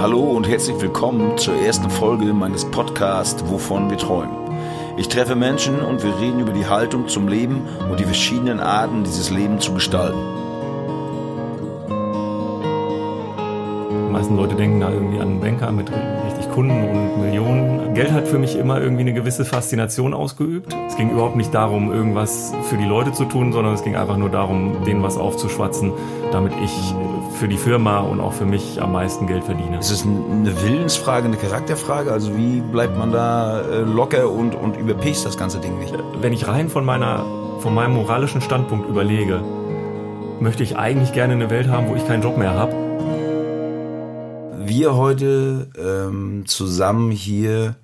Hallo und herzlich willkommen zur ersten Folge meines Podcasts Wovon wir träumen. Ich treffe Menschen und wir reden über die Haltung zum Leben und die verschiedenen Arten, dieses Leben zu gestalten. Die meisten Leute denken da irgendwie an einen Banker mit richtig Kunden und Millionen. Geld hat für mich immer irgendwie eine gewisse Faszination ausgeübt. Es ging überhaupt nicht darum, irgendwas für die Leute zu tun, sondern es ging einfach nur darum, denen was aufzuschwatzen, damit ich für die Firma und auch für mich am meisten Geld verdiene. Ist es eine Willensfrage, eine Charakterfrage? Also wie bleibt man da äh, locker und, und überpicht das ganze Ding nicht? Wenn ich rein von, meiner, von meinem moralischen Standpunkt überlege, möchte ich eigentlich gerne eine Welt haben, wo ich keinen Job mehr habe wir heute ähm, zusammen hier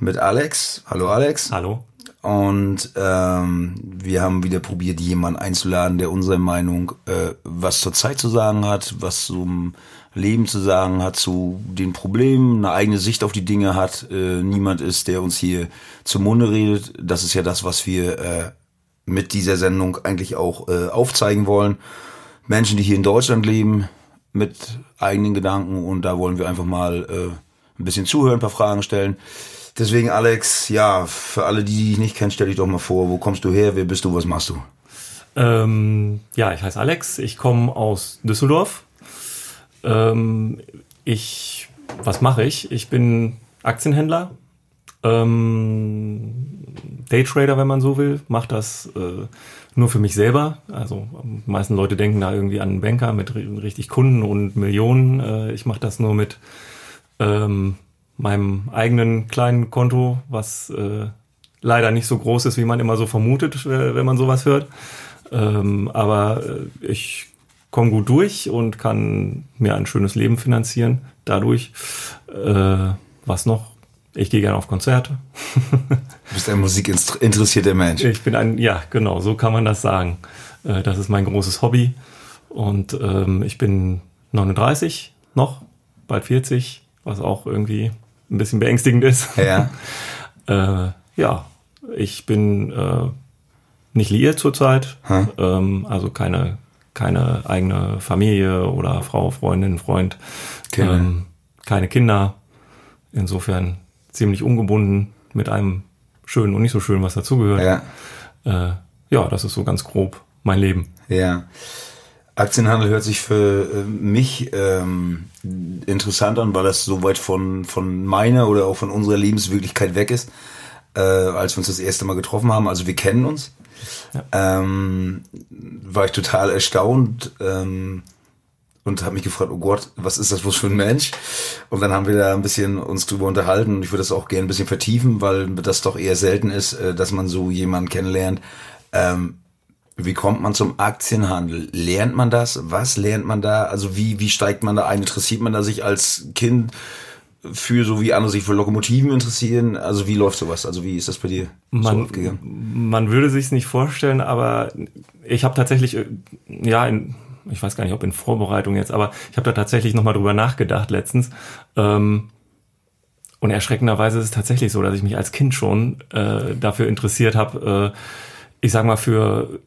mit Alex. Hallo Alex. Hallo. Und ähm, wir haben wieder probiert, jemanden einzuladen, der unsere Meinung, äh, was zur Zeit zu sagen hat, was zum Leben zu sagen hat, zu den Problemen, eine eigene Sicht auf die Dinge hat. Äh, niemand ist, der uns hier zum Munde redet. Das ist ja das, was wir äh, mit dieser Sendung eigentlich auch äh, aufzeigen wollen. Menschen, die hier in Deutschland leben, mit eigenen Gedanken und da wollen wir einfach mal äh, ein bisschen zuhören, ein paar Fragen stellen. Deswegen, Alex, ja, für alle, die dich nicht kennen, stell dich doch mal vor, wo kommst du her, wer bist du, was machst du? Ähm, ja, ich heiße Alex, ich komme aus Düsseldorf. Ähm, ich, was mache ich? Ich bin Aktienhändler, ähm, Daytrader, wenn man so will, mache das äh, nur für mich selber. Also die meisten Leute denken da irgendwie an einen Banker mit richtig Kunden und Millionen. Äh, ich mache das nur mit ähm, meinem eigenen kleinen Konto, was äh, leider nicht so groß ist, wie man immer so vermutet, äh, wenn man sowas hört. Ähm, aber äh, ich komme gut durch und kann mir ein schönes Leben finanzieren dadurch. Äh, was noch? Ich gehe gerne auf Konzerte. du bist ein musikinteressierter Mensch. Ich bin ein, ja, genau, so kann man das sagen. Äh, das ist mein großes Hobby. Und ähm, ich bin 39 noch, bald 40, was auch irgendwie ein bisschen beängstigend ist. Ja. äh, ja, ich bin äh, nicht liiert zurzeit, hm. ähm, also keine, keine eigene Familie oder Frau, Freundin, Freund, Kinder. Ähm, keine Kinder. Insofern ziemlich ungebunden mit einem schönen und nicht so schönen, was dazugehört. Ja. Äh, ja, das ist so ganz grob mein Leben. Ja. Aktienhandel hört sich für äh, mich ähm, interessant an, weil das so weit von, von meiner oder auch von unserer Lebenswirklichkeit weg ist, äh, als wir uns das erste Mal getroffen haben. Also wir kennen uns. Ja. Ähm, war ich total erstaunt. Ähm, und habe mich gefragt, oh Gott, was ist das wohl für ein Mensch? Und dann haben wir da ein bisschen uns drüber unterhalten und ich würde das auch gerne ein bisschen vertiefen, weil das doch eher selten ist, äh, dass man so jemanden kennenlernt. Ähm, wie kommt man zum Aktienhandel? Lernt man das? Was lernt man da? Also wie, wie steigt man da ein? Interessiert man da sich als Kind für, so wie andere sich für Lokomotiven interessieren? Also wie läuft sowas? Also wie ist das bei dir man, so aufgegangen? Man würde sich nicht vorstellen, aber ich habe tatsächlich, äh, ja, in, ich weiß gar nicht, ob in Vorbereitung jetzt, aber ich habe da tatsächlich nochmal drüber nachgedacht letztens. Ähm, und erschreckenderweise ist es tatsächlich so, dass ich mich als Kind schon äh, dafür interessiert habe. Äh, ich sag mal, für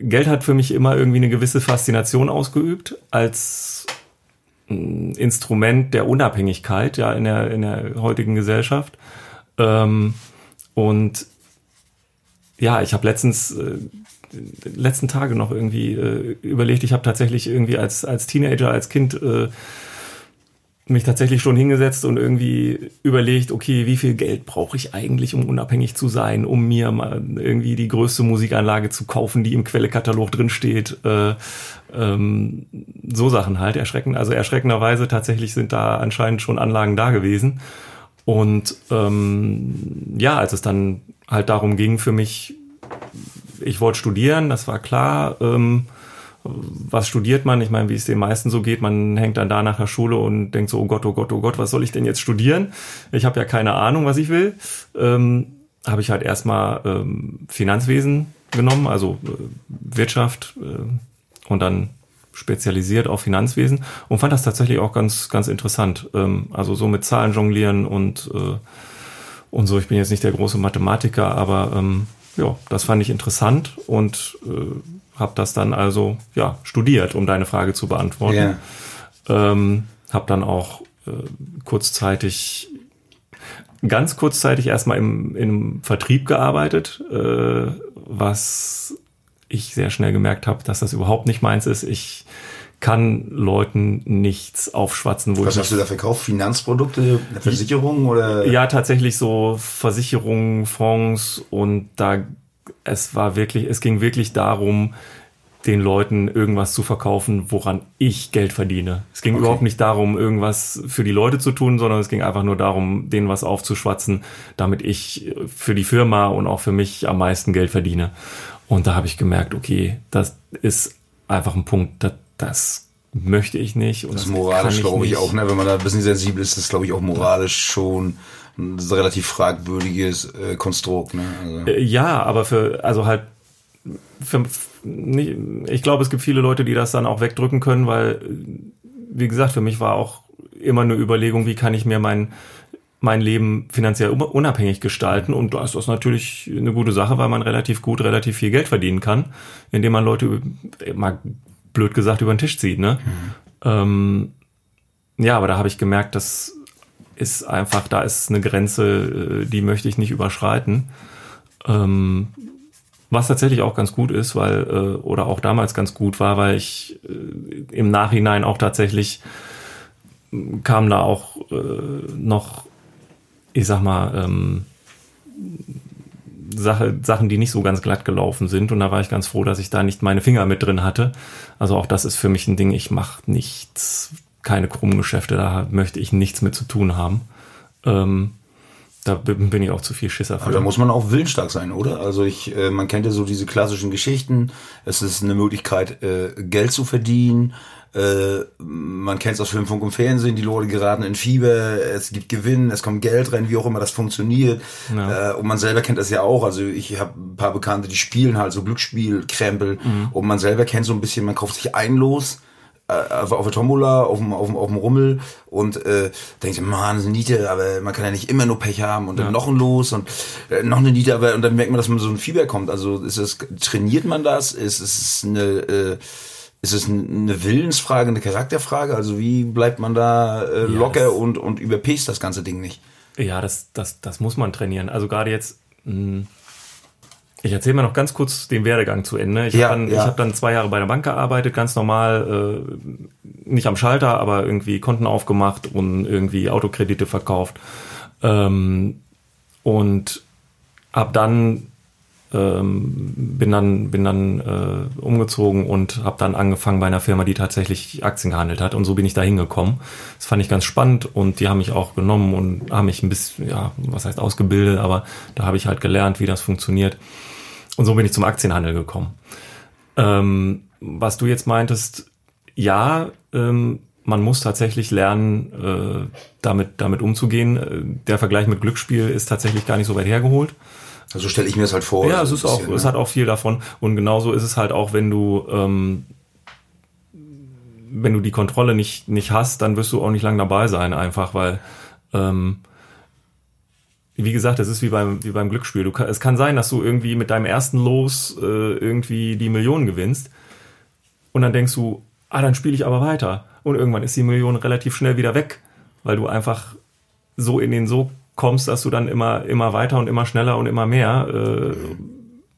Geld hat für mich immer irgendwie eine gewisse Faszination ausgeübt als äh, Instrument der Unabhängigkeit ja in der in der heutigen Gesellschaft. Ähm, und ja, ich habe letztens äh, letzten Tage noch irgendwie äh, überlegt. Ich habe tatsächlich irgendwie als, als Teenager, als Kind äh, mich tatsächlich schon hingesetzt und irgendwie überlegt, okay, wie viel Geld brauche ich eigentlich, um unabhängig zu sein, um mir mal irgendwie die größte Musikanlage zu kaufen, die im Quellekatalog drin steht. Äh, ähm, so Sachen halt erschreckend. Also erschreckenderweise tatsächlich sind da anscheinend schon Anlagen da gewesen. Und ähm, ja, als es dann halt darum ging, für mich ich wollte studieren, das war klar. Ähm, was studiert man? Ich meine, wie es den meisten so geht, man hängt dann da nach der Schule und denkt so, oh Gott, oh Gott, oh Gott, was soll ich denn jetzt studieren? Ich habe ja keine Ahnung, was ich will. Ähm, habe ich halt erstmal ähm, Finanzwesen genommen, also äh, Wirtschaft äh, und dann spezialisiert auf Finanzwesen und fand das tatsächlich auch ganz, ganz interessant. Ähm, also so mit Zahlen jonglieren und, äh, und so. Ich bin jetzt nicht der große Mathematiker, aber ähm, ja, das fand ich interessant und äh, habe das dann also ja studiert, um deine Frage zu beantworten. Yeah. Ähm, habe dann auch äh, kurzzeitig, ganz kurzzeitig erstmal im, im Vertrieb gearbeitet, äh, was ich sehr schnell gemerkt habe, dass das überhaupt nicht meins ist. Ich kann Leuten nichts aufschwatzen. Wo Was hast du da verkauft? Finanzprodukte, Versicherungen oder? Ja, tatsächlich so Versicherungen, Fonds und da es war wirklich, es ging wirklich darum, den Leuten irgendwas zu verkaufen, woran ich Geld verdiene. Es ging okay. überhaupt nicht darum, irgendwas für die Leute zu tun, sondern es ging einfach nur darum, denen was aufzuschwatzen, damit ich für die Firma und auch für mich am meisten Geld verdiene. Und da habe ich gemerkt, okay, das ist einfach ein Punkt, das, das möchte ich nicht. Und das, das moralisch, glaube ich, auch, ne? wenn man da ein bisschen sensibel ist, das glaube ich auch moralisch schon ein relativ fragwürdiges äh, Konstrukt. Ne? Also. Äh, ja, aber für, also halt, für, nicht, ich glaube, es gibt viele Leute, die das dann auch wegdrücken können, weil, wie gesagt, für mich war auch immer eine Überlegung, wie kann ich mir mein, mein Leben finanziell unabhängig gestalten. Und da ist das natürlich eine gute Sache, weil man relativ gut, relativ viel Geld verdienen kann, indem man Leute, mal blöd gesagt, über den Tisch zieht. Ne? Mhm. Ähm, ja, aber da habe ich gemerkt, das ist einfach, da ist eine Grenze, äh, die möchte ich nicht überschreiten. Ähm, was tatsächlich auch ganz gut ist, weil, äh, oder auch damals ganz gut war, weil ich äh, im Nachhinein auch tatsächlich kam da auch äh, noch, ich sag mal, ähm, Sache, Sachen, die nicht so ganz glatt gelaufen sind. Und da war ich ganz froh, dass ich da nicht meine Finger mit drin hatte. Also auch das ist für mich ein Ding, ich mache nichts, keine krummen Geschäfte, da möchte ich nichts mit zu tun haben. Ähm, da bin ich auch zu viel Schisser. Aber da muss man auch willensstark sein, oder? Also ich, äh, man kennt ja so diese klassischen Geschichten. Es ist eine Möglichkeit, äh, Geld zu verdienen. Äh, man kennt es aus Film, Funk und Fernsehen. Die Leute geraten in Fieber. Es gibt Gewinn, es kommt Geld rein, wie auch immer das funktioniert. Ja. Äh, und man selber kennt das ja auch. Also ich habe ein paar Bekannte, die spielen halt so Glücksspiel-Krempel. Mhm. Und man selber kennt so ein bisschen, man kauft sich ein Los auf, auf der Tombola, auf dem, auf dem, auf dem Rummel und äh, denkt, man, eine Niete, aber man kann ja nicht immer nur Pech haben und dann ja. noch ein Los und äh, noch eine Niete, aber und dann merkt man, dass man so ein Fieber kommt. Also ist es, trainiert man das? Ist es eine, äh, ist es eine Willensfrage, eine Charakterfrage? Also wie bleibt man da äh, locker ja, und, und überpest das ganze Ding nicht? Ja, das, das, das muss man trainieren. Also gerade jetzt, mh, hm, ich erzähle mal noch ganz kurz den Werdegang zu Ende. Ich ja, habe dann, ja. hab dann zwei Jahre bei der Bank gearbeitet, ganz normal, äh, nicht am Schalter, aber irgendwie Konten aufgemacht und irgendwie Autokredite verkauft. Ähm, und hab dann ähm, bin dann bin dann äh, umgezogen und habe dann angefangen bei einer Firma, die tatsächlich Aktien gehandelt hat und so bin ich da hingekommen. Das fand ich ganz spannend und die haben mich auch genommen und haben mich ein bisschen ja was heißt ausgebildet, aber da habe ich halt gelernt, wie das funktioniert. Und so bin ich zum Aktienhandel gekommen. Ähm, was du jetzt meintest, ja, ähm, man muss tatsächlich lernen, äh, damit, damit umzugehen. Der Vergleich mit Glücksspiel ist tatsächlich gar nicht so weit hergeholt. Also stelle ich mir das halt vor. Ja, es ist auch, es hat auch viel davon. Und genauso ist es halt auch, wenn du, ähm, wenn du die Kontrolle nicht, nicht hast, dann wirst du auch nicht lang dabei sein, einfach, weil ähm, wie gesagt, es ist wie beim, wie beim Glücksspiel. Du, es kann sein, dass du irgendwie mit deinem ersten Los äh, irgendwie die Million gewinnst und dann denkst du, ah, dann spiele ich aber weiter. Und irgendwann ist die Million relativ schnell wieder weg, weil du einfach so in den Sog kommst, dass du dann immer, immer weiter und immer schneller und immer mehr. Äh,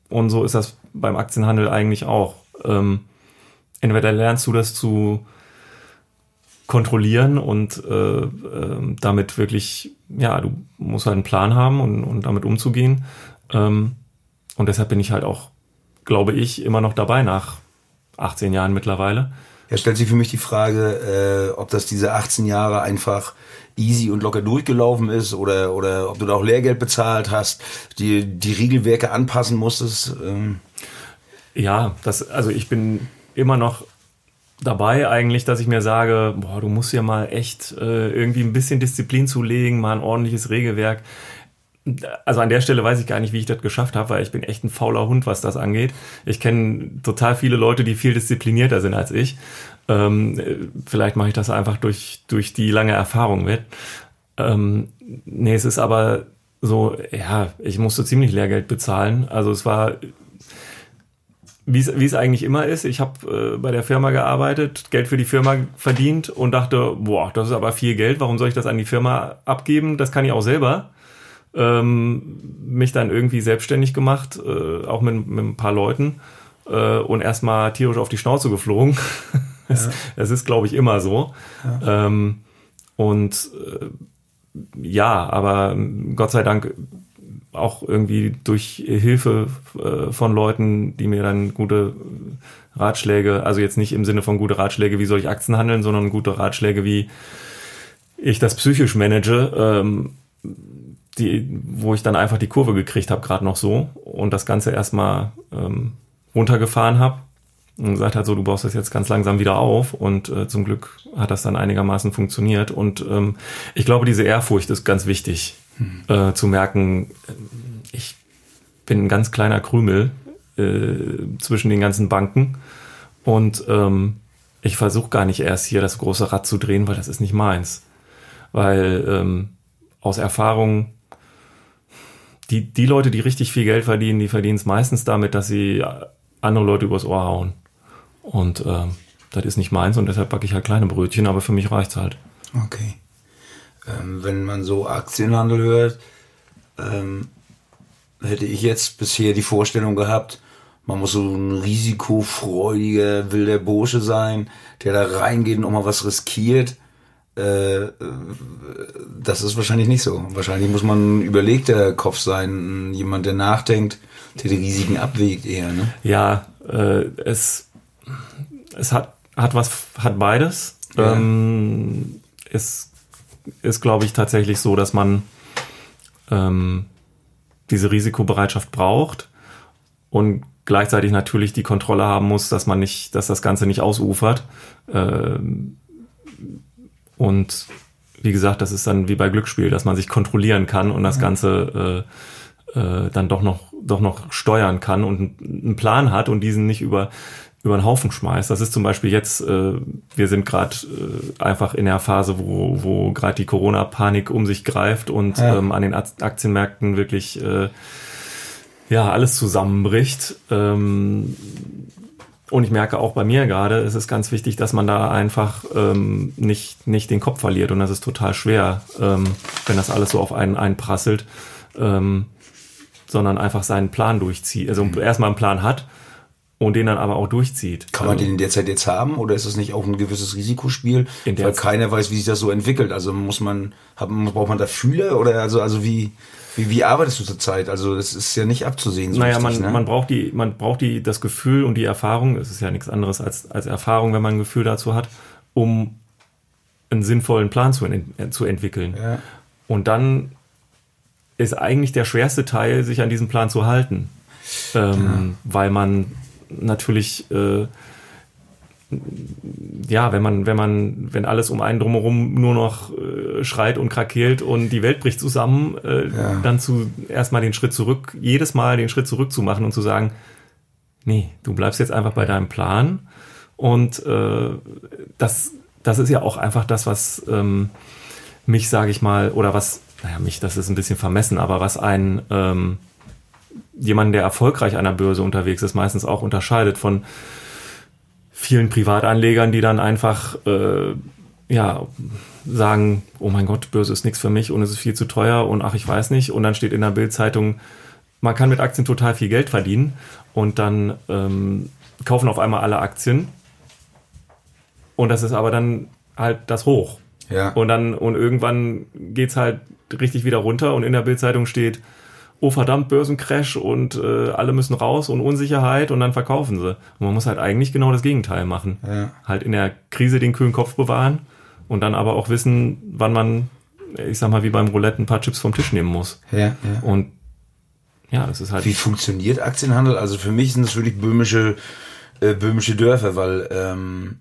und so ist das beim Aktienhandel eigentlich auch. Ähm, entweder lernst du das zu kontrollieren und äh, äh, damit wirklich, ja, du musst halt einen Plan haben und, und damit umzugehen. Ähm, und deshalb bin ich halt auch, glaube ich, immer noch dabei nach 18 Jahren mittlerweile. Ja, stellt sich für mich die Frage, äh, ob das diese 18 Jahre einfach easy und locker durchgelaufen ist oder, oder ob du da auch Lehrgeld bezahlt hast, die, die Regelwerke anpassen musstest. Ähm. Ja, das, also ich bin immer noch dabei eigentlich, dass ich mir sage, boah, du musst ja mal echt äh, irgendwie ein bisschen Disziplin zulegen, mal ein ordentliches Regelwerk. Also an der Stelle weiß ich gar nicht, wie ich das geschafft habe, weil ich bin echt ein fauler Hund, was das angeht. Ich kenne total viele Leute, die viel disziplinierter sind als ich. Ähm, vielleicht mache ich das einfach durch, durch die lange Erfahrung mit. Ähm, nee, es ist aber so, ja, ich musste ziemlich Lehrgeld bezahlen. Also es war wie es eigentlich immer ist. Ich habe äh, bei der Firma gearbeitet, Geld für die Firma verdient und dachte, boah, das ist aber viel Geld, warum soll ich das an die Firma abgeben? Das kann ich auch selber. Ähm, mich dann irgendwie selbstständig gemacht, äh, auch mit, mit ein paar Leuten äh, und erstmal tierisch auf die Schnauze geflogen. Es ja. ist, glaube ich, immer so. Ja. Ähm, und äh, ja, aber Gott sei Dank auch irgendwie durch Hilfe äh, von Leuten, die mir dann gute Ratschläge, also jetzt nicht im Sinne von gute Ratschläge, wie soll ich Aktien handeln, sondern gute Ratschläge, wie ich das psychisch manage, ähm, die, wo ich dann einfach die Kurve gekriegt habe, gerade noch so und das Ganze erstmal ähm, runtergefahren habe und gesagt hat, so du baust das jetzt ganz langsam wieder auf und äh, zum Glück hat das dann einigermaßen funktioniert und ähm, ich glaube, diese Ehrfurcht ist ganz wichtig hm. äh, zu merken, ich bin ein ganz kleiner Krümel äh, zwischen den ganzen Banken und ähm, ich versuche gar nicht erst hier das große Rad zu drehen, weil das ist nicht meins. Weil ähm, aus Erfahrung, die, die Leute, die richtig viel Geld verdienen, die verdienen es meistens damit, dass sie andere Leute übers Ohr hauen. Und ähm, das ist nicht meins und deshalb backe ich halt kleine Brötchen, aber für mich reicht's halt. Okay. Ähm, wenn man so Aktienhandel hört, ähm, hätte ich jetzt bisher die Vorstellung gehabt, man muss so ein risikofreudiger, wilder Bursche sein, der da reingeht und auch mal was riskiert. Äh, das ist wahrscheinlich nicht so. Wahrscheinlich muss man ein überlegter Kopf sein, jemand, der nachdenkt, der die Risiken abwägt eher. Ne? Ja, äh, es es hat, hat was, hat beides. Ja. Ähm, es ist, glaube ich, tatsächlich so, dass man ähm, diese Risikobereitschaft braucht und gleichzeitig natürlich die Kontrolle haben muss, dass man nicht, dass das Ganze nicht ausufert. Ähm, und wie gesagt, das ist dann wie bei Glücksspiel, dass man sich kontrollieren kann und das Ganze äh, äh, dann doch noch, doch noch steuern kann und einen Plan hat und diesen nicht über über den Haufen schmeißt. Das ist zum Beispiel jetzt, äh, wir sind gerade äh, einfach in der Phase, wo, wo gerade die Corona-Panik um sich greift und ja. ähm, an den Aktienmärkten wirklich äh, ja alles zusammenbricht. Ähm, und ich merke auch bei mir gerade, es ist ganz wichtig, dass man da einfach ähm, nicht, nicht den Kopf verliert. Und das ist total schwer, ähm, wenn das alles so auf einen einprasselt, ähm, sondern einfach seinen Plan durchzieht. Also mhm. erstmal einen Plan hat und den dann aber auch durchzieht. Kann man den in der Zeit jetzt haben oder ist das nicht auch ein gewisses Risikospiel? In der weil keiner weiß, wie sich das so entwickelt. Also muss man, braucht man da Fühler oder also, also wie, wie, wie arbeitest du zurzeit? Also das ist ja nicht abzusehen. So naja, richtig, man, ne? man braucht die, man braucht die, das Gefühl und die Erfahrung. Es ist ja nichts anderes als, als Erfahrung, wenn man ein Gefühl dazu hat, um einen sinnvollen Plan zu, zu entwickeln. Ja. Und dann ist eigentlich der schwerste Teil, sich an diesen Plan zu halten. Ähm, ja. Weil man natürlich äh, ja, wenn man, wenn man, wenn alles um einen drumherum nur noch äh, schreit und krakeelt und die Welt bricht zusammen, äh, ja. dann zu erstmal den Schritt zurück, jedes Mal den Schritt zurück zu machen und zu sagen, nee, du bleibst jetzt einfach bei deinem Plan. Und äh, das, das ist ja auch einfach das, was ähm, mich, sage ich mal, oder was, naja, mich, das ist ein bisschen vermessen, aber was ein ähm, jemanden, der erfolgreich an der Börse unterwegs ist, meistens auch unterscheidet von vielen Privatanlegern, die dann einfach äh, ja sagen, oh mein Gott, Börse ist nichts für mich und es ist viel zu teuer und ach, ich weiß nicht. Und dann steht in der Bildzeitung, man kann mit Aktien total viel Geld verdienen und dann ähm, kaufen auf einmal alle Aktien und das ist aber dann halt das Hoch. Ja. Und dann und irgendwann geht's halt richtig wieder runter und in der Bildzeitung steht, oh verdammt, Börsencrash und äh, alle müssen raus und Unsicherheit und dann verkaufen sie. Und man muss halt eigentlich genau das Gegenteil machen. Ja. Halt in der Krise den kühlen Kopf bewahren und dann aber auch wissen, wann man, ich sag mal, wie beim Roulette ein paar Chips vom Tisch nehmen muss. Ja, ja. Und ja, das ist halt. Wie funktioniert Aktienhandel? Also für mich sind das wirklich böhmische, äh, böhmische Dörfer, weil ähm,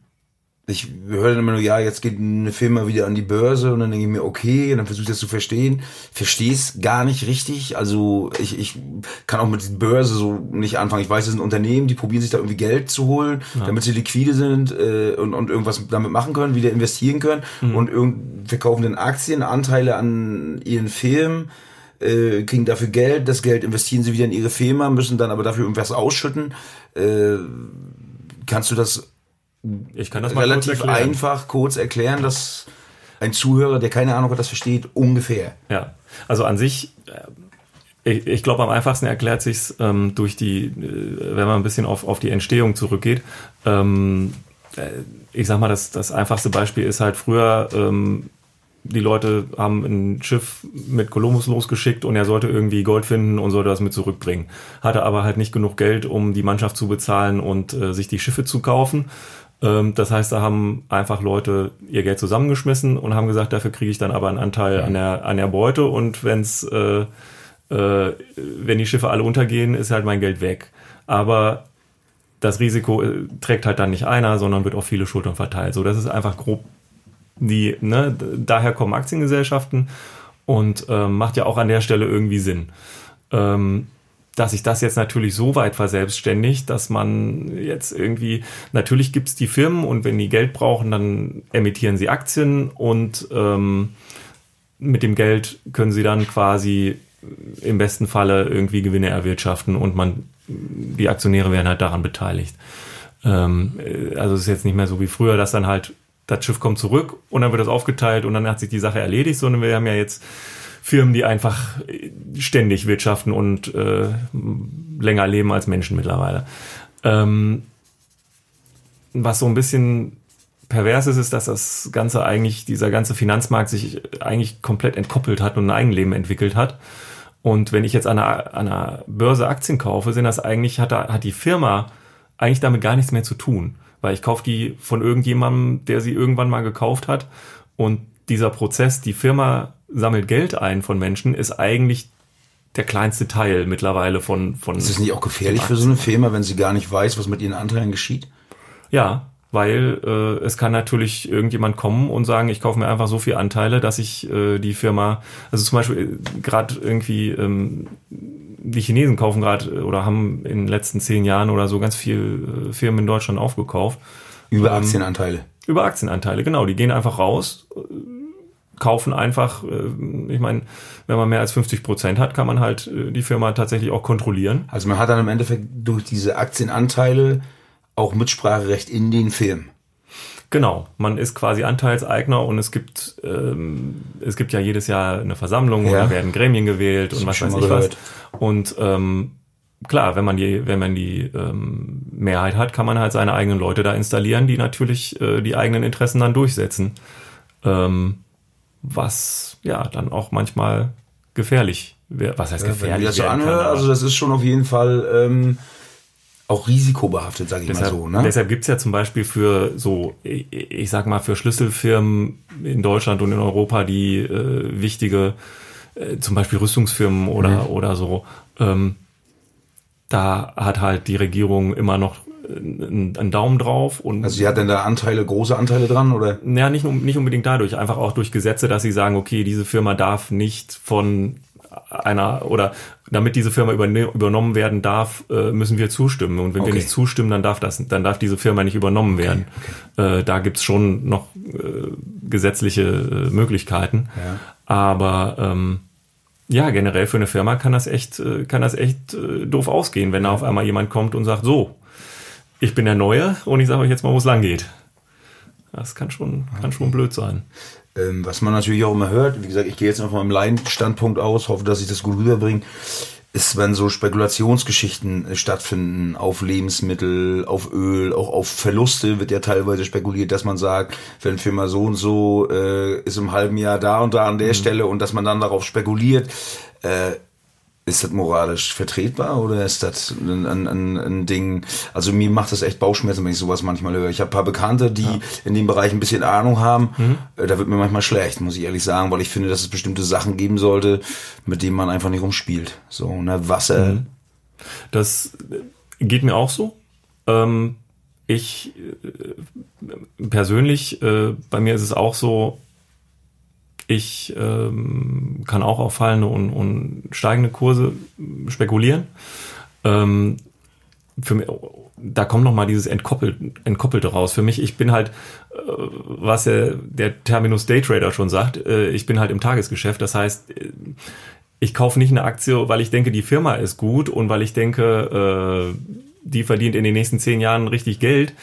ich höre dann immer nur, ja, jetzt geht eine Firma wieder an die Börse und dann denke ich mir, okay, und dann versuche ich das zu verstehen. Verstehe es gar nicht richtig. Also ich, ich kann auch mit Börse so nicht anfangen. Ich weiß, es sind Unternehmen, die probieren sich da irgendwie Geld zu holen, ja. damit sie liquide sind äh, und, und irgendwas damit machen können, wieder investieren können mhm. und irgend, verkaufen dann Aktien, Anteile an ihren Firmen äh, kriegen dafür Geld, das Geld investieren sie wieder in ihre Firma, müssen dann aber dafür irgendwas ausschütten. Äh, kannst du das, ich kann das mal relativ kurz einfach kurz erklären, dass ein Zuhörer, der keine Ahnung hat, das versteht, ungefähr. Ja, also an sich, äh, ich, ich glaube, am einfachsten erklärt sich's ähm, durch die, äh, wenn man ein bisschen auf, auf die Entstehung zurückgeht. Ähm, äh, ich sag mal, das, das einfachste Beispiel ist halt früher, ähm, die Leute haben ein Schiff mit Kolumbus losgeschickt und er sollte irgendwie Gold finden und sollte das mit zurückbringen. Hatte aber halt nicht genug Geld, um die Mannschaft zu bezahlen und äh, sich die Schiffe zu kaufen. Ähm, das heißt, da haben einfach Leute ihr Geld zusammengeschmissen und haben gesagt, dafür kriege ich dann aber einen Anteil an der, an der Beute und wenn's, äh, äh, wenn die Schiffe alle untergehen, ist halt mein Geld weg. Aber das Risiko äh, trägt halt dann nicht einer, sondern wird auf viele Schultern verteilt. So, das ist einfach grob die, ne, daher kommen Aktiengesellschaften und ähm, macht ja auch an der Stelle irgendwie Sinn. Ähm, dass sich das jetzt natürlich so weit verselbstständigt, dass man jetzt irgendwie, natürlich gibt's die Firmen und wenn die Geld brauchen, dann emittieren sie Aktien und ähm, mit dem Geld können sie dann quasi im besten Falle irgendwie Gewinne erwirtschaften und man, die Aktionäre werden halt daran beteiligt. Ähm, äh, also es ist jetzt nicht mehr so wie früher, dass dann halt das Schiff kommt zurück und dann wird das aufgeteilt und dann hat sich die Sache erledigt, sondern wir haben ja jetzt Firmen, die einfach ständig wirtschaften und äh, länger leben als Menschen mittlerweile. Ähm, was so ein bisschen pervers ist, ist, dass das Ganze eigentlich, dieser ganze Finanzmarkt sich eigentlich komplett entkoppelt hat und ein Eigenleben entwickelt hat. Und wenn ich jetzt an einer, an einer Börse Aktien kaufe, sind das eigentlich, hat, da, hat die Firma eigentlich damit gar nichts mehr zu tun. Weil ich kaufe die von irgendjemandem, der sie irgendwann mal gekauft hat. Und dieser Prozess, die Firma sammelt Geld ein von Menschen, ist eigentlich der kleinste Teil mittlerweile von von. Ist es nicht auch gefährlich für so eine Firma, wenn sie gar nicht weiß, was mit ihren Anteilen geschieht? Ja, weil äh, es kann natürlich irgendjemand kommen und sagen, ich kaufe mir einfach so viele Anteile, dass ich äh, die Firma, also zum Beispiel äh, gerade irgendwie ähm, die Chinesen kaufen gerade oder haben in den letzten zehn Jahren oder so ganz viel äh, Firmen in Deutschland aufgekauft. Über Ähm, Aktienanteile. Über Aktienanteile, genau. Die gehen einfach raus, äh, kaufen einfach, äh, ich meine, wenn man mehr als 50 Prozent hat, kann man halt äh, die Firma tatsächlich auch kontrollieren. Also man hat dann im Endeffekt durch diese Aktienanteile auch Mitspracherecht in den Firmen. Genau, man ist quasi Anteilseigner und es gibt ähm, es gibt ja jedes Jahr eine Versammlung Ja. und da werden Gremien gewählt und was weiß ich was. gehört. Und ähm, klar, wenn man die wenn man die ähm, Mehrheit hat, kann man halt seine eigenen Leute da installieren, die natürlich äh, die eigenen Interessen dann durchsetzen. Ähm, was ja dann auch manchmal gefährlich wäre. Was heißt Wenn ich gefährlich? das so kann, anhöre, aber- also das ist schon auf jeden Fall ähm, auch risikobehaftet, sage ich Deshalb, mal so. Ne? deshalb gibt's ja zum Beispiel für so, ich, ich sag mal, für Schlüsselfirmen in Deutschland und in Europa, die äh, wichtige, äh, zum Beispiel Rüstungsfirmen oder, Mhm. oder so, ähm, da hat halt die Regierung immer noch einen, einen Daumen drauf und Also sie hat denn da Anteile, große Anteile dran oder? ja, nicht, nicht unbedingt dadurch, einfach auch durch Gesetze, dass sie sagen, okay, diese Firma darf nicht von einer oder damit diese Firma übernommen werden darf, äh, müssen wir zustimmen. Und wenn wir Okay. nicht zustimmen, dann darf das, dann darf diese Firma nicht übernommen werden. Äh, da gibt's schon noch äh, gesetzliche äh, Möglichkeiten. Ja. Aber ähm, ja, generell für eine Firma kann das echt, äh, kann das echt äh, doof ausgehen, wenn da auf einmal jemand kommt und sagt, so, ich bin der Neue und ich sage euch jetzt mal, wo es lang geht. Das kann schon, kann schon blöd sein. Ähm, was man natürlich auch immer hört, wie gesagt, ich gehe jetzt noch von meinem Laienstandpunkt aus, hoffe, dass ich das gut rüberbringe, ist, wenn so Spekulationsgeschichten äh, stattfinden auf Lebensmittel, auf Öl, auch auf Verluste wird ja teilweise spekuliert, dass man sagt, wenn Firma so und so äh, ist im halben Jahr da und da an der Stelle und dass man dann darauf spekuliert. Äh, ist das moralisch vertretbar oder ist das ein, ein, ein, Ding? Also mir macht das echt Bauchschmerzen, wenn ich sowas manchmal höre. Ich habe ein paar Bekannte, die in dem Bereich ein bisschen Ahnung haben. Äh, Da wird mir manchmal schlecht, muss ich ehrlich sagen, weil ich finde, dass es bestimmte Sachen geben sollte, mit denen man einfach nicht rumspielt. So, ne, Wasser. Das äh, geht mir auch so. Ähm, ich äh, persönlich, äh, bei mir ist es auch so, ich ähm, kann auch auf fallende und, und steigende Kurse spekulieren. Ähm, für mich, da kommt noch mal dieses Entkoppelt, Entkoppelte raus. Für mich, ich bin halt, äh, was der, der Terminus Daytrader schon sagt, äh, ich bin halt im Tagesgeschäft. Das heißt, äh, ich kaufe nicht eine Aktie, weil ich denke, die Firma ist gut und weil ich denke, äh, die verdient in den nächsten zehn Jahren richtig Geld,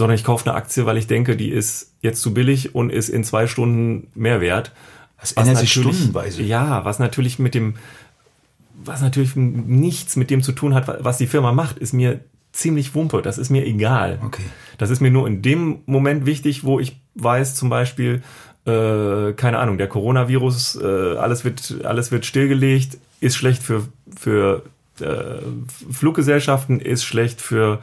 sondern ich kaufe eine Aktie, weil ich denke, die ist jetzt zu billig und ist in zwei Stunden mehr wert. Das ändert sich stundenweise. Ja, was natürlich mit dem, was natürlich nichts mit dem zu tun hat, was die Firma macht, ist mir ziemlich wumpe. Das ist mir egal. Okay. Das ist mir nur in dem Moment wichtig, wo ich weiß, zum Beispiel, äh, keine Ahnung, der Coronavirus, äh, alles wird, alles wird stillgelegt, ist schlecht für, für äh, Fluggesellschaften, ist schlecht für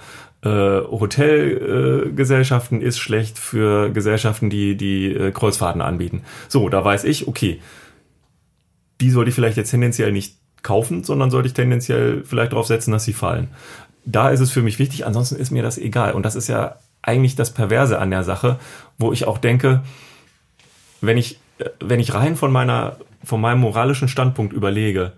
Hotelgesellschaften, ist schlecht für Gesellschaften, die die äh, Kreuzfahrten anbieten. So, da weiß ich, okay, die sollte ich vielleicht jetzt tendenziell nicht kaufen, sondern sollte ich tendenziell vielleicht darauf setzen, dass sie fallen. Da ist es für mich wichtig, ansonsten ist mir das egal. Und das ist ja eigentlich das Perverse an der Sache, wo ich auch denke, wenn ich, wenn ich rein von meiner, von meinem moralischen Standpunkt überlege,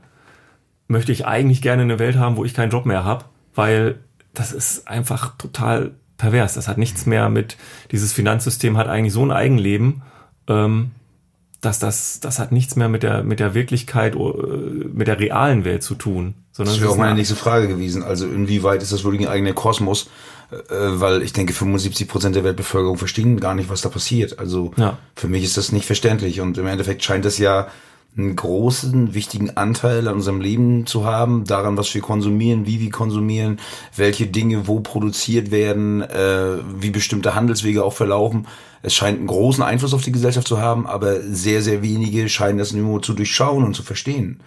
möchte ich eigentlich gerne eine Welt haben, wo ich keinen Job mehr habe, weil das ist einfach total pervers. Das hat nichts mehr mit, dieses Finanzsystem hat eigentlich so ein Eigenleben, ähm, dass das, das hat nichts mehr mit der, mit der Wirklichkeit, äh, mit der realen Welt zu tun. Sondern das wäre auch meine nächste Frage gewesen. Also inwieweit ist das wirklich ein eigener Kosmos? Äh, weil ich denke, 75 Prozent der Weltbevölkerung verstehen gar nicht, was da passiert. Also ja. für mich ist das nicht verständlich und im Endeffekt scheint das ja einen großen, wichtigen Anteil an unserem Leben zu haben, daran, was wir konsumieren, wie wir konsumieren, welche Dinge wo produziert werden, äh, wie bestimmte Handelswege auch verlaufen. Es scheint einen großen Einfluss auf die Gesellschaft zu haben, aber sehr, sehr wenige scheinen das nur zu durchschauen und zu verstehen.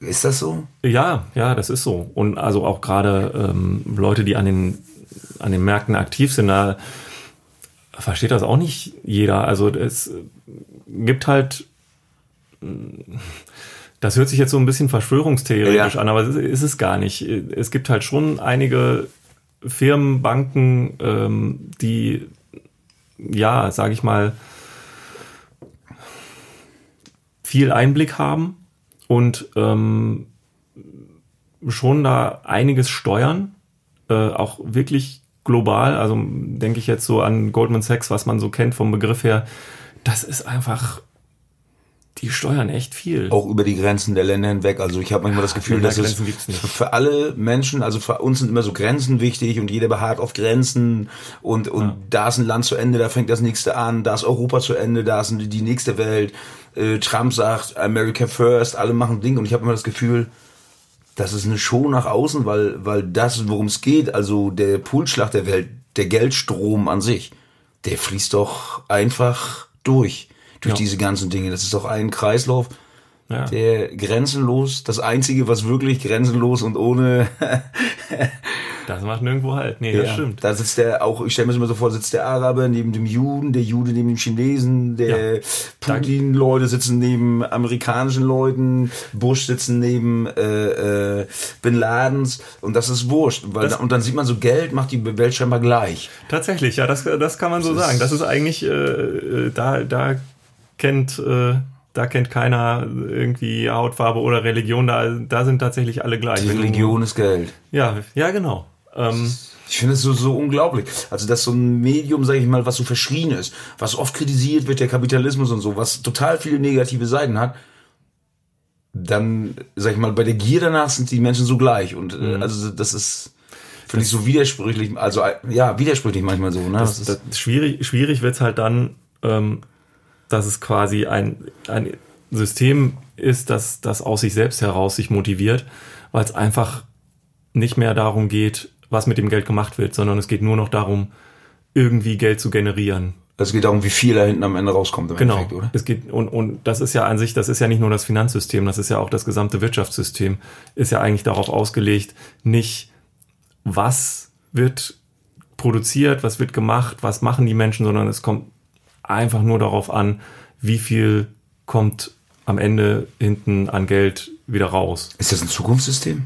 Ist das so? Ja, ja, das ist so. Und also auch gerade ähm, Leute, die an den an den Märkten aktiv sind, da versteht das auch nicht jeder. Also es gibt halt, das hört sich jetzt so ein bisschen verschwörungstheoretisch ja. an, aber ist es gar nicht. Es gibt halt schon einige Firmen, Banken, ähm, die, ja, sage ich mal, viel Einblick haben und ähm, schon da einiges steuern, äh, auch wirklich global, also denke ich jetzt so an Goldman Sachs, was man so kennt vom Begriff her, das ist einfach die steuern echt viel. Auch über die Grenzen der Länder hinweg. Also ich habe manchmal das Gefühl, dass es für alle Menschen, also für uns sind immer so Grenzen wichtig und jeder beharrt auf Grenzen und, und ja. da ist ein Land zu Ende, da fängt das nächste an, da ist Europa zu Ende, da ist die nächste Welt. Äh, Trump sagt America First, alle machen Ding und ich habe immer das Gefühl, das ist eine Show nach außen, weil, weil das, worum es geht, also der Pulsschlag der Welt, der Geldstrom an sich, der fließt doch einfach durch, durch ja. diese ganzen Dinge. Das ist doch ein Kreislauf, ja. der grenzenlos, das einzige, was wirklich grenzenlos und ohne Das macht nirgendwo halt. Nee, ja, das stimmt. Da sitzt der auch, ich stelle mir das immer so vor, sitzt der Araber neben dem Juden, der Jude neben dem Chinesen, der ja. Putin-Leute sitzen neben amerikanischen Leuten, Bush sitzen neben äh, äh, Bin Ladens und das ist wurscht. Weil das, und dann sieht man so, Geld macht die Welt scheinbar gleich. Tatsächlich, ja, das, das kann man so das sagen. Das ist eigentlich, äh, äh, da, da kennt... Äh, da kennt keiner irgendwie Hautfarbe oder Religion, da, da sind tatsächlich alle gleich. Die Religion ist Geld. Ja, ja, genau. Ähm, ich finde es so, so unglaublich. Also, dass so ein Medium, sage ich mal, was so verschrien ist, was oft kritisiert wird, der Kapitalismus und so, was total viele negative Seiten hat, dann, sag ich mal, bei der Gier danach sind die Menschen so gleich. Und äh, mhm. also das ist, finde ich so widersprüchlich, also ja, widersprüchlich manchmal so. Ne? Das, das, das schwierig schwierig wird's halt dann, ähm, dass es quasi ein, ein System ist, das, das aus sich selbst heraus sich motiviert, weil es einfach nicht mehr darum geht, was mit dem Geld gemacht wird, sondern es geht nur noch darum, irgendwie Geld zu generieren. Es geht darum, wie viel da hinten am Ende rauskommt im genau. Endeffekt, oder? Es geht, und, und das ist ja an sich, das ist ja nicht nur das Finanzsystem, das ist ja auch das gesamte Wirtschaftssystem, ist ja eigentlich darauf ausgelegt, nicht was wird produziert, was wird gemacht, was machen die Menschen, sondern es kommt einfach nur darauf an, wie viel kommt am Ende hinten an Geld wieder raus. Ist das ein Zukunftssystem?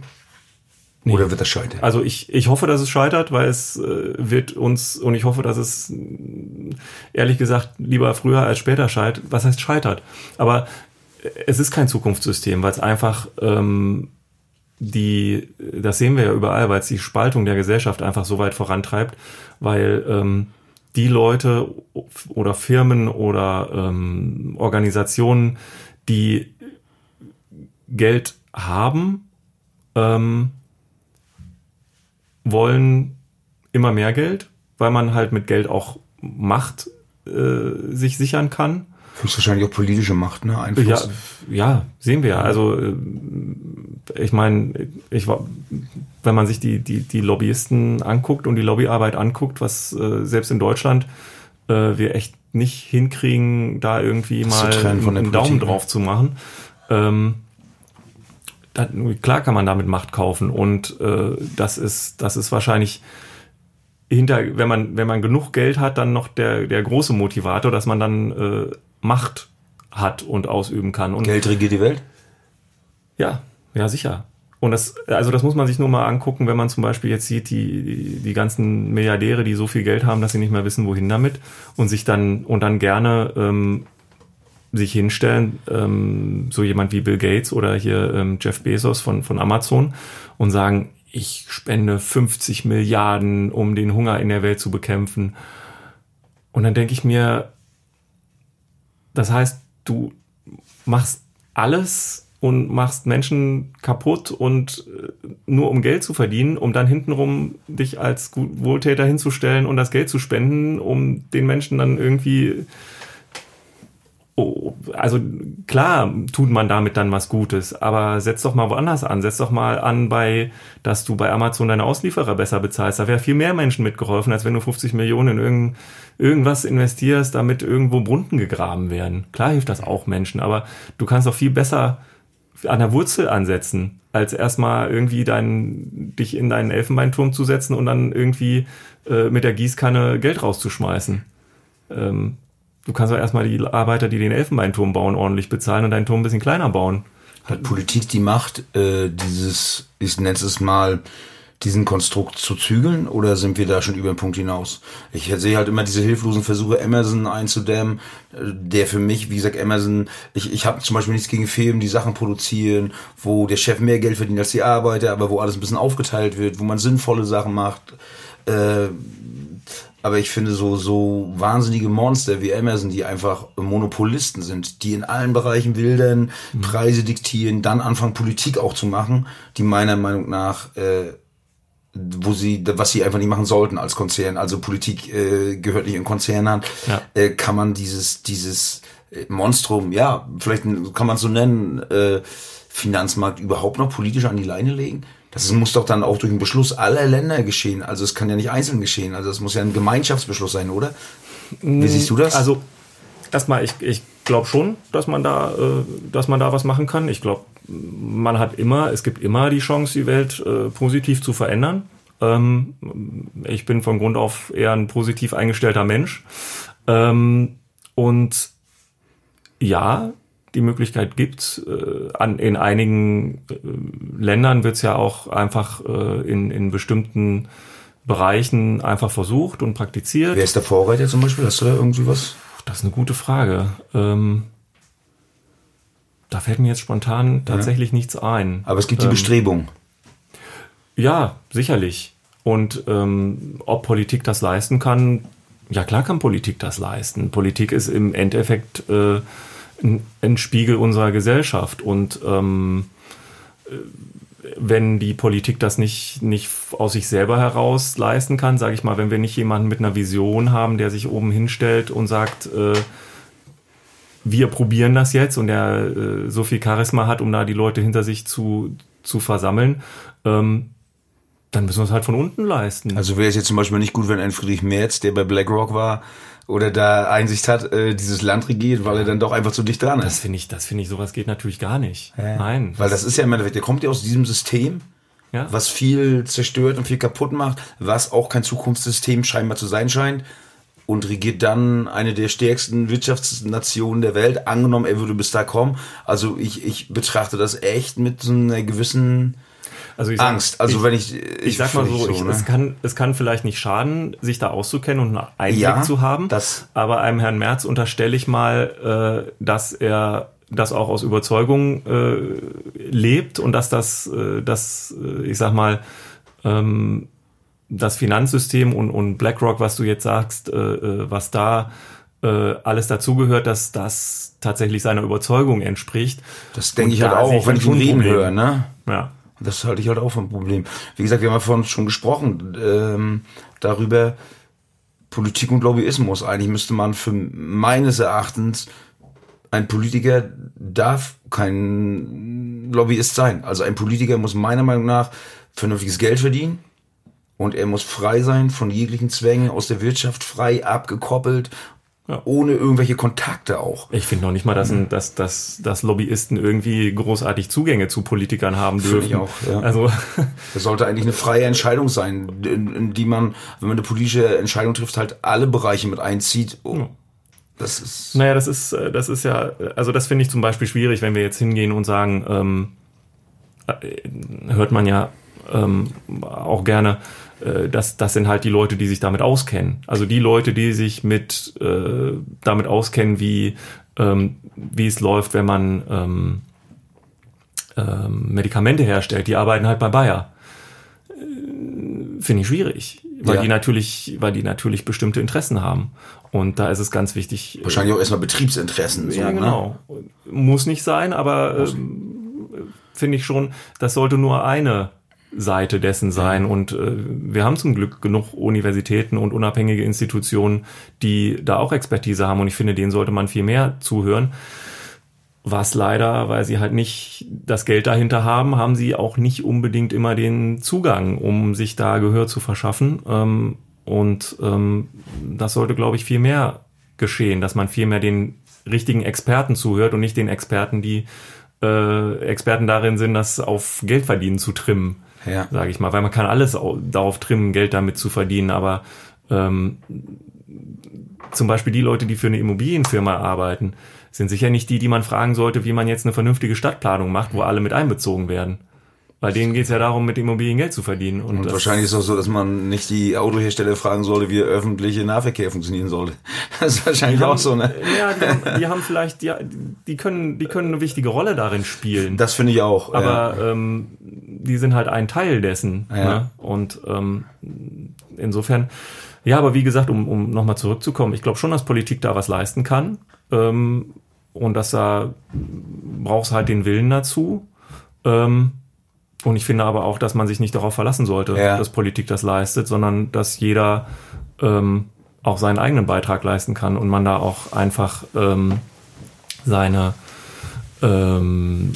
Nee. Oder wird das scheitern? Also ich, ich hoffe, dass es scheitert, weil es äh, wird uns, und ich hoffe, dass es ehrlich gesagt lieber früher als später scheitert. Was heißt scheitert? Aber es ist kein Zukunftssystem, weil es einfach ähm, die, das sehen wir ja überall, weil es die Spaltung der Gesellschaft einfach so weit vorantreibt, weil ähm, die Leute oder Firmen oder ähm, Organisationen, die Geld haben, ähm, wollen immer mehr Geld, weil man halt mit Geld auch Macht äh, sich sichern kann. Höchstwahrscheinlich auch politische Macht, ne? Einfluss. Ja, ja, sehen wir. Also äh, ich meine, ich war, wenn man sich die, die, die Lobbyisten anguckt und die Lobbyarbeit anguckt, was äh, selbst in Deutschland äh, wir echt nicht hinkriegen, da irgendwie mal einen, einen Daumen ne? drauf zu machen. Ähm, dann, klar kann man damit Macht kaufen und äh, das ist das ist wahrscheinlich hinter wenn man wenn man genug Geld hat dann noch der der große Motivator dass man dann äh, Macht hat und ausüben kann und Geld regiert die Welt ja ja sicher und das also das muss man sich nur mal angucken wenn man zum Beispiel jetzt sieht die die, ganzen Milliardäre die so viel Geld haben dass sie nicht mehr wissen wohin damit und sich dann und dann gerne ähm, sich hinstellen, ähm, so jemand wie Bill Gates oder hier ähm, Jeff Bezos von, von Amazon und sagen, ich spende 50 Milliarden, um den Hunger in der Welt zu bekämpfen. Und dann denke ich mir, das heißt, du machst alles und machst Menschen kaputt und äh, nur um Geld zu verdienen, um dann hintenrum dich als Wohltäter hinzustellen und das Geld zu spenden, um den Menschen dann irgendwie Oh, also klar tut man damit dann was Gutes, aber setz doch mal woanders an. Setz doch mal an bei, dass du bei Amazon deine Auslieferer besser bezahlst. Da wäre viel mehr Menschen mitgeholfen, als wenn du 50 Millionen in irgend, irgendwas investierst, damit irgendwo Brunnen gegraben werden. Klar hilft das auch Menschen, aber du kannst doch viel besser an der Wurzel ansetzen, als erstmal irgendwie dein, dich in deinen Elfenbeinturm zu setzen und dann irgendwie äh, mit der Gießkanne Geld rauszuschmeißen. Ähm, Du kannst doch erstmal die Arbeiter, die den Elfenbeinturm bauen, ordentlich bezahlen und deinen Turm ein bisschen kleiner bauen. Hat Politik die Macht, äh, dieses, ich nenne es mal, diesen Konstrukt zu zügeln oder sind wir da schon über den Punkt hinaus? Ich sehe halt immer diese hilflosen Versuche, Amazon einzudämmen, äh, der für mich, wie gesagt, Amazon, ich, ich habe zum Beispiel nichts gegen Firmen, die Sachen produzieren, wo der Chef mehr Geld verdient als die Arbeiter, aber wo alles ein bisschen aufgeteilt wird, wo man sinnvolle Sachen macht. Äh, aber ich finde so, so wahnsinnige Monster wie Amazon, die einfach Monopolisten sind, die in allen Bereichen wildern, mhm. Preise diktieren, dann anfangen Politik auch zu machen, die meiner Meinung nach, äh, wo sie, was sie einfach nicht machen sollten als Konzern, also Politik äh, gehört nicht in Konzern an, ja. äh, kann man dieses, dieses äh, Monstrum, ja, vielleicht kann man es so nennen, äh, Finanzmarkt überhaupt noch politisch an die Leine legen? Das muss doch dann auch durch einen Beschluss aller Länder geschehen. Also es kann ja nicht einzeln geschehen. Also es muss ja ein Gemeinschaftsbeschluss sein, oder? Wie siehst du das? Also erstmal, ich, ich glaube schon, dass man da, äh, dass man da was machen kann. Ich glaube, man hat immer, es gibt immer die Chance, die Welt äh, positiv zu verändern. Ähm, ich bin von Grund auf eher ein positiv eingestellter Mensch. Ähm, und ja, die Möglichkeit gibt. Äh, an, in einigen Ländern wird es ja auch einfach in, in bestimmten Bereichen einfach versucht und praktiziert. Wer ist der Vorreiter zum Beispiel? Hast du da irgendwie was? Das ist eine gute Frage. Ähm, da fällt mir jetzt spontan tatsächlich ja. nichts ein. Aber es gibt die ähm, Bestrebung. Ja, sicherlich. Und ähm, ob Politik das leisten kann, ja klar kann Politik das leisten. Politik ist im Endeffekt äh, ein, Spiegel unserer Gesellschaft. Und ähm, wenn die Politik das nicht, nicht aus sich selber heraus leisten kann, sage ich mal, wenn wir nicht jemanden mit einer Vision haben, der sich oben hinstellt und sagt, äh, wir probieren das jetzt und der äh, so viel Charisma hat, um da die Leute hinter sich zu, zu versammeln, ähm, dann müssen wir es halt von unten leisten. Also wäre es jetzt zum Beispiel nicht gut, wenn ein Friedrich Merz, der bei BlackRock war, oder da Einsicht hat, äh, dieses Land regiert, weil er dann doch einfach zu dicht dran ist. Das finde ich, das finde ich, sowas geht natürlich gar nicht. Ja. Nein. Weil das ist ja im Endeffekt, der kommt ja aus diesem System, ja. was viel zerstört und viel kaputt macht, was auch kein Zukunftssystem scheinbar zu sein scheint und regiert dann eine der stärksten Wirtschaftsnationen der Welt. Angenommen, er würde bis da kommen. Also ich, ich betrachte das echt mit so einer gewissen also ich Angst. also ich, wenn ich, ich, ich sag mal so, so ich, ne? es kann es kann vielleicht nicht schaden, sich da auszukennen und einen Einblick ja, zu haben. Das aber einem Herrn Merz unterstelle ich mal, äh, dass er das auch aus Überzeugung äh, lebt und dass das, äh, das, äh, ich sag mal, ähm, das Finanzsystem und, und BlackRock, was du jetzt sagst, äh, äh was da äh, alles dazugehört, dass das tatsächlich seiner Überzeugung entspricht. Das denke ich halt auch, auch wenn ich ihn reden höre, ne? Ja. Das halte ich halt auch für ein Problem. Wie gesagt, wir haben ja vorhin schon gesprochen ähm, darüber, Politik und Lobbyismus. Eigentlich müsste man für meines Erachtens ein Politiker darf kein Lobbyist sein. Also ein Politiker muss meiner Meinung nach vernünftiges Geld verdienen und er muss frei sein von jeglichen Zwängen aus der Wirtschaft, frei abgekoppelt ja. Ohne irgendwelche Kontakte auch. Ich finde noch nicht mal, dass, ein, dass, dass, dass Lobbyisten irgendwie großartig Zugänge zu Politikern haben dürfen. ich auch, ja. Also das sollte eigentlich eine freie Entscheidung sein, in, in, die man, wenn man eine politische Entscheidung trifft, halt alle Bereiche mit einzieht. Oh. Ja. Das ist. Naja, das ist, das ist ja, also das finde ich zum Beispiel schwierig, wenn wir jetzt hingehen und sagen, ähm, äh, hört man ja ähm, auch gerne, äh, das, das sind halt die Leute, die sich damit auskennen. Also die Leute, die sich mit äh, damit auskennen, wie, ähm, wie es läuft, wenn man ähm, ähm, Medikamente herstellt, die arbeiten halt bei Bayer. Äh, Finde ich schwierig, weil ja. die natürlich, weil die natürlich bestimmte Interessen haben. Und da ist es ganz wichtig. Äh, Wahrscheinlich auch erstmal Betriebsinteressen. So, ja, ne? genau. Ne? Muss nicht sein, aber ähm, finde ich schon, das sollte nur eine Seite dessen sein. Und äh, wir haben zum Glück genug Universitäten und unabhängige Institutionen, die da auch Expertise haben. Und ich finde, denen sollte man viel mehr zuhören. Was leider, weil sie halt nicht das Geld dahinter haben, haben sie auch nicht unbedingt immer den Zugang, um sich da Gehör zu verschaffen. Ähm, und ähm, das sollte, glaube ich, viel mehr geschehen, dass man viel mehr den richtigen Experten zuhört und nicht den Experten, die äh, Experten darin sind, das auf Geldverdienen zu trimmen ja. sage ich mal, weil man kann alles darauf trimmen, Geld damit zu verdienen, aber ähm, zum Beispiel die Leute, die für eine Immobilienfirma arbeiten, sind sicher nicht die, die man fragen sollte, wie man jetzt eine vernünftige Stadtplanung macht, wo alle mit einbezogen werden. Bei denen geht es ja darum, mit Immobilien Geld zu verdienen. Und, und wahrscheinlich ist es auch so, dass man nicht die Autohersteller fragen sollte, wie der öffentliche Nahverkehr funktionieren sollte. Das ist wahrscheinlich haben, auch so, ne? Ja, die haben, die haben vielleicht, ja, die können, die können eine wichtige Rolle darin spielen. Das finde ich auch. Aber ja. ähm, die sind halt ein Teil dessen. Ja. Ne? Und ähm, insofern, ja, aber wie gesagt, um, um nochmal zurückzukommen, ich glaube schon, dass Politik da was leisten kann. Ähm, und dass da brauchst halt den Willen dazu. Ähm, und ich finde aber auch, dass man sich nicht darauf verlassen sollte, ja. dass Politik das leistet, sondern dass jeder ähm, auch seinen eigenen Beitrag leisten kann und man da auch einfach ähm, seine ähm,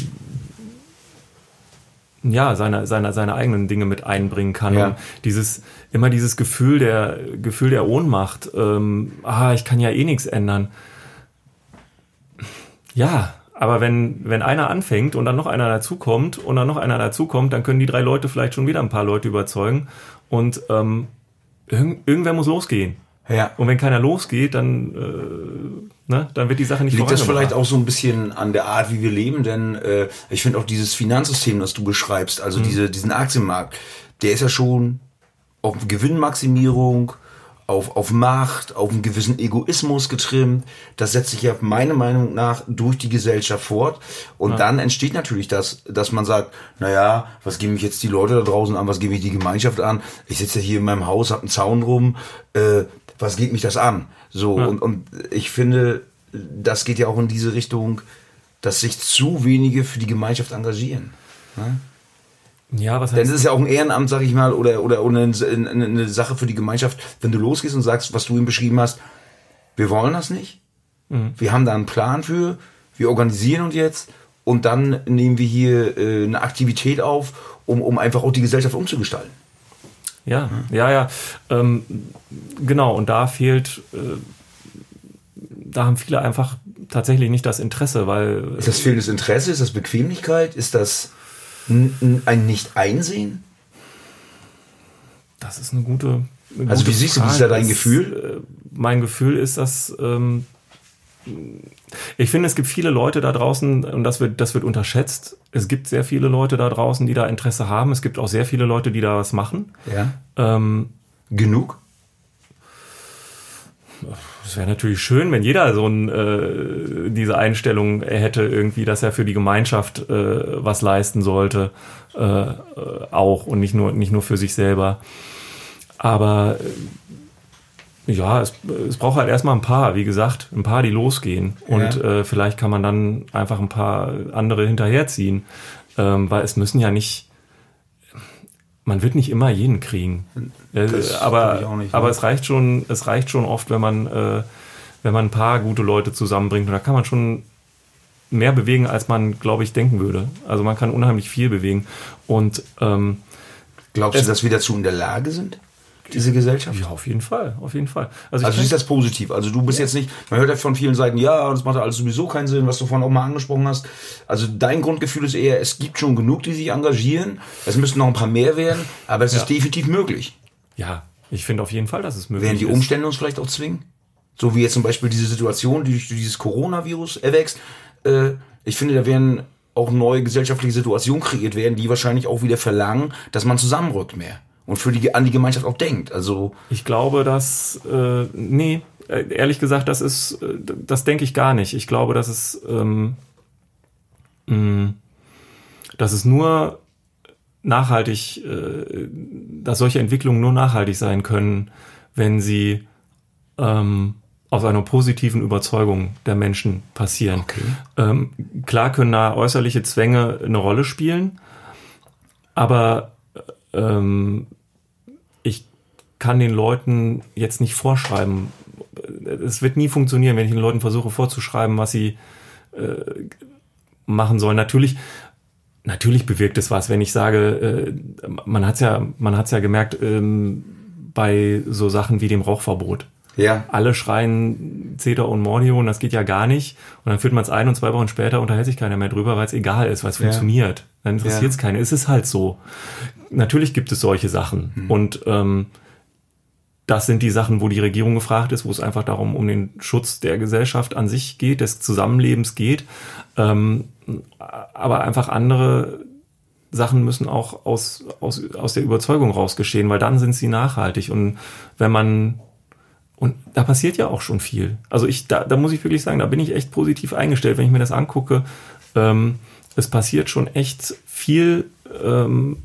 ja, seine, seine, seine eigenen Dinge mit einbringen kann. Ja. Und dieses, immer dieses Gefühl der, Gefühl der Ohnmacht, ähm, ah, ich kann ja eh nichts ändern. Ja, aber wenn, wenn einer anfängt und dann noch einer dazukommt und dann noch einer dazukommt, dann können die drei Leute vielleicht schon wieder ein paar Leute überzeugen. Und ähm, irgend, irgendwer muss losgehen. Ja. Und wenn keiner losgeht, dann, äh, ne, dann wird die Sache nicht Liegt das vielleicht auch so ein bisschen an der Art, wie wir leben? Denn äh, ich finde auch dieses Finanzsystem, das du beschreibst, also mhm. diese, diesen Aktienmarkt, der ist ja schon auf Gewinnmaximierung, auf, auf Macht, auf einen gewissen Egoismus getrimmt. Das setzt sich ja meiner Meinung nach durch die Gesellschaft fort. Und ja. dann entsteht natürlich das, dass man sagt, naja, was geben mich jetzt die Leute da draußen an, was gebe ich die Gemeinschaft an? Ich sitze ja hier in meinem Haus, hab einen Zaun rum, äh, was geht mich das an? So, ja. und, und ich finde, das geht ja auch in diese Richtung, dass sich zu wenige für die Gemeinschaft engagieren. Ne? Ja, was heißt Denn es ist ja auch ein Ehrenamt, sag ich mal, oder, oder, oder eine, eine, Sache für die Gemeinschaft, wenn du losgehst und sagst, was du ihm beschrieben hast, wir wollen das nicht. Mhm. Wir haben da einen Plan für, wir organisieren uns jetzt und dann nehmen wir hier äh, eine Aktivität auf, um, um einfach auch die Gesellschaft umzugestalten. Ja, ja, ja. Ähm, genau, und da fehlt, äh, da haben viele einfach tatsächlich nicht das Interesse, weil. Ist das fehlendes Interesse? Ist das Bequemlichkeit? Ist das ein Nicht-Einsehen? Das ist eine gute. Eine also, wie siehst du, wie ist da dein Gefühl? Äh, mein Gefühl ist, dass. Ähm, ich finde, es gibt viele Leute da draußen, und das wird, das wird unterschätzt. Es gibt sehr viele Leute da draußen, die da Interesse haben. Es gibt auch sehr viele Leute, die da was machen. Ja. Ähm, Genug? Es wäre natürlich schön, wenn jeder so ein, äh, diese Einstellung hätte, irgendwie, dass er für die Gemeinschaft äh, was leisten sollte, äh, äh auch und nicht nur, nicht nur für sich selber. Aber Ja, es, es braucht halt erstmal ein paar, wie gesagt, ein paar, die losgehen. Und Ja. äh, vielleicht kann man dann einfach ein paar andere hinterherziehen. Ähm, weil es müssen ja nicht, man wird nicht immer jeden kriegen. Äh, Das ich aber nicht, aber ne? es reicht schon, es reicht schon oft, wenn man, äh, wenn man ein paar gute Leute zusammenbringt. Und da kann man schon mehr bewegen, als man, glaube ich, denken würde. Also man kann unheimlich viel bewegen. Und ähm, Glaubst du, dass wir dazu in der Lage sind? Diese Gesellschaft? ja, auf jeden Fall, auf jeden Fall. Also, Also siehst das positiv. Also du bist jetzt nicht, man hört ja von vielen Seiten, ja, das macht ja alles sowieso keinen Sinn, was du vorhin auch mal angesprochen hast. Also dein Grundgefühl ist eher, es gibt schon genug, die sich engagieren. Es müssten noch ein paar mehr werden, aber es ist definitiv möglich. ja, ich finde auf jeden Fall, dass es möglich Werden die ist. Umstände uns vielleicht auch zwingen? So wie jetzt zum Beispiel diese Situation, die durch dieses Coronavirus erwächst. Äh, ich finde, da werden auch neue gesellschaftliche Situationen kreiert werden, die wahrscheinlich auch wieder verlangen, dass man zusammenrückt mehr und für die an die Gemeinschaft auch denkt. Also Ich glaube, dass, äh, nee, äh, ehrlich gesagt, das ist, äh, das denke ich gar nicht. Ich glaube, dass es, ähm, mh, dass es nur nachhaltig, äh, dass solche Entwicklungen nur nachhaltig sein können, wenn sie ähm, aus einer positiven Überzeugung der Menschen passieren. Okay. Ähm, klar können da äußerliche Zwänge eine Rolle spielen, aber ähm, ich kann den Leuten jetzt nicht vorschreiben. Es wird nie funktionieren, wenn ich den Leuten versuche vorzuschreiben, was sie äh, machen sollen. Natürlich, natürlich bewirkt es was, wenn ich sage, äh, man hat's ja, man hat's ja gemerkt ähm, bei so Sachen wie dem Rauchverbot ja, alle schreien Zeta und Mordio und das geht ja gar nicht. Und dann führt man es ein und zwei Wochen später unterhält sich keiner mehr drüber, weil es egal ist, weil es funktioniert. Dann interessiert es Ja. keinen. Es ist halt so. Natürlich gibt es solche Sachen. Und ähm, das sind die Sachen, wo die Regierung gefragt ist, wo es einfach darum um den Schutz der Gesellschaft an sich geht, des Zusammenlebens geht. Ähm, aber einfach andere Sachen müssen auch aus, aus, aus der Überzeugung raus geschehen, weil dann sind sie nachhaltig. Und wenn man und da passiert ja auch schon viel. Also ich, da, da muss ich wirklich sagen, da bin ich echt positiv eingestellt, wenn ich mir das angucke. Ähm, es passiert schon echt viel, ähm,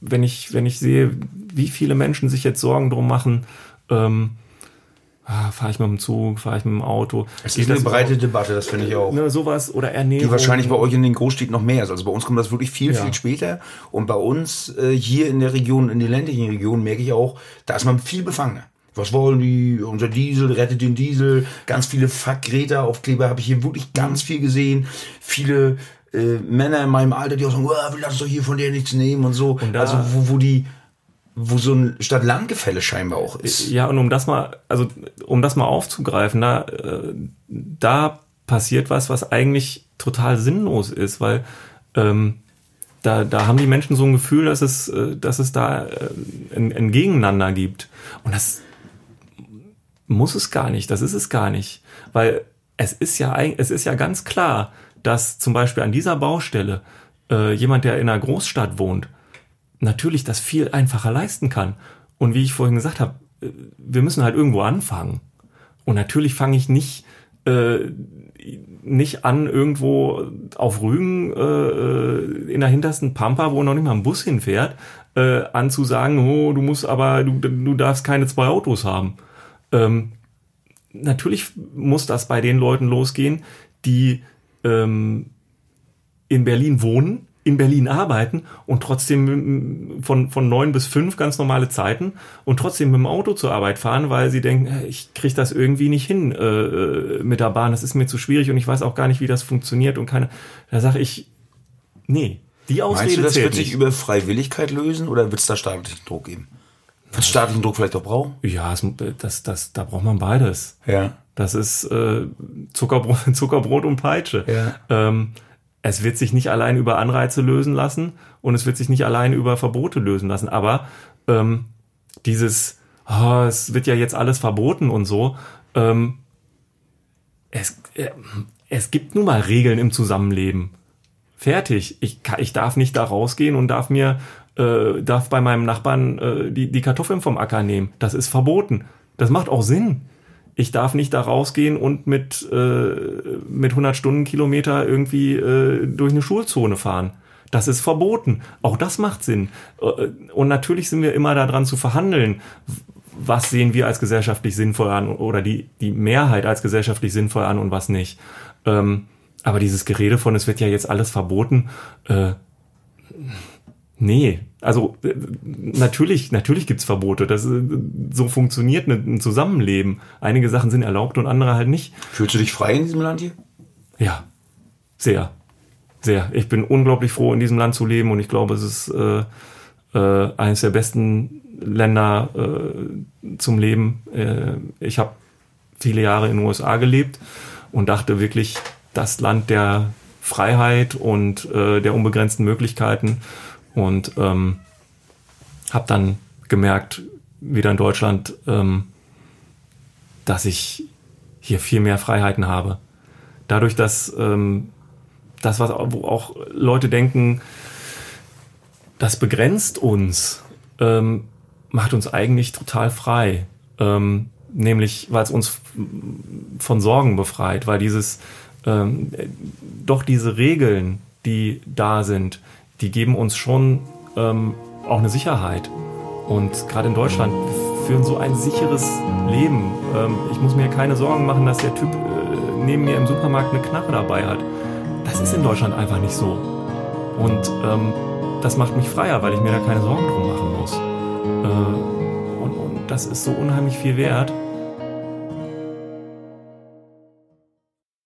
wenn ich, wenn ich sehe, wie viele Menschen sich jetzt Sorgen drum machen. Ähm, ah, fahre ich mit dem Zug, fahre ich mit dem Auto. es ist eine breite Debatte, das finde ich auch. Ne, sowas oder Ernährung. Die wahrscheinlich bei euch in den Großstädten noch mehr ist. Also bei uns kommt das wirklich viel, Ja. viel später. Und bei uns äh, hier in der Region, in den ländlichen Regionen, merke ich auch, da ist man viel befangener. Was wollen die? Unser Diesel, rettet den Diesel. Ganz viele Fuck Greta-Aufkleber habe ich hier wirklich ganz viel gesehen. Viele äh, Männer in meinem Alter, die auch sagen, "Uah, wir lassen doch hier von der nichts nehmen und so. Und also wo, wo die, wo so ein Stadt-Land-Gefälle scheinbar auch ist. Ja, und um das mal, also um das mal aufzugreifen, da, äh, da passiert was, was eigentlich total sinnlos ist, weil ähm, da, da haben die Menschen so ein Gefühl, dass es, äh, dass es da ein, ein Gegeneinander gibt. Und das muss es gar nicht, das ist es gar nicht. Weil es ist ja, es ist ja ganz klar, dass zum Beispiel an dieser Baustelle äh, jemand, der in einer Großstadt wohnt, natürlich das viel einfacher leisten kann. Und wie ich vorhin gesagt habe, äh, wir müssen halt irgendwo anfangen. Und natürlich fange ich nicht, äh, nicht an, irgendwo auf Rügen äh, äh, in der hintersten Pampa, wo noch nicht mal ein Bus hinfährt, äh, an zu sagen, oh, du musst aber, du, du darfst keine zwei Autos haben. Ähm, natürlich muss das bei den Leuten losgehen, die ähm, in Berlin wohnen, in Berlin arbeiten und trotzdem mm, von, von neun bis fünf ganz normale Zeiten und trotzdem mit dem Auto zur Arbeit fahren, weil sie denken, äh, ich kriege das irgendwie nicht hin äh, äh, mit der Bahn, das ist mir zu schwierig und ich weiß auch gar nicht, wie das funktioniert und keine. Da sage ich, nee, die Ausrede Meinst du, das wird sich nicht. über Freiwilligkeit lösen oder wird es da staatlichen Druck geben? Wird es staatlichen Druck vielleicht auch brauchen? Ja, es, das, das, da braucht man beides. Ja. Das ist äh, Zuckerbrot, Zuckerbrot und Peitsche. Ja. Ähm, es wird sich nicht allein über Anreize lösen lassen und es wird sich nicht allein über Verbote lösen lassen. Aber ähm, dieses, oh, es wird ja jetzt alles verboten und so, ähm, es, äh, es gibt nun mal Regeln im Zusammenleben. Fertig. Ich, ich darf nicht da rausgehen und darf mir, äh, darf bei meinem Nachbarn äh, die, die Kartoffeln vom Acker nehmen. Das ist verboten. Das macht auch Sinn. Ich darf nicht da rausgehen und mit, äh, mit 100 Stundenkilometer irgendwie äh, durch eine Schulzone fahren. Das ist verboten. Auch das macht Sinn. Äh, Und natürlich sind wir immer daran zu verhandeln. was sehen wir als gesellschaftlich sinnvoll an oder die, die Mehrheit als gesellschaftlich sinnvoll an und was nicht. Ähm, aber dieses Gerede von, es wird ja jetzt alles verboten, äh, nee. Also äh, natürlich, natürlich gibt's Verbote. Das, äh, so funktioniert ein Zusammenleben. Einige Sachen sind erlaubt und andere halt nicht. Fühlst du dich frei in diesem Land hier? Ja, sehr. Sehr. Ich bin unglaublich froh, in diesem Land zu leben und ich glaube, es ist äh, äh, eines der besten Länder äh, zum Leben. Äh, ich habe viele Jahre in den USA gelebt und dachte wirklich, das Land der Freiheit und äh, der unbegrenzten Möglichkeiten und ähm, habe dann gemerkt, wieder in Deutschland, ähm, dass ich hier viel mehr Freiheiten habe. Dadurch, dass ähm, das, was auch Leute denken, das begrenzt uns, ähm, macht uns eigentlich total frei. Ähm, nämlich, weil es uns von Sorgen befreit, weil dieses, ähm, doch diese Regeln, die da sind, die geben uns schon ähm, auch eine Sicherheit. Und gerade in Deutschland führen so ein sicheres Leben. Ähm, ich muss mir keine Sorgen machen, dass der Typ äh, neben mir im Supermarkt eine Knarre dabei hat. Das ist in Deutschland einfach nicht so. Und ähm, das macht mich freier, weil ich mir da keine Sorgen drum machen muss. Äh, und, und das ist so unheimlich viel wert.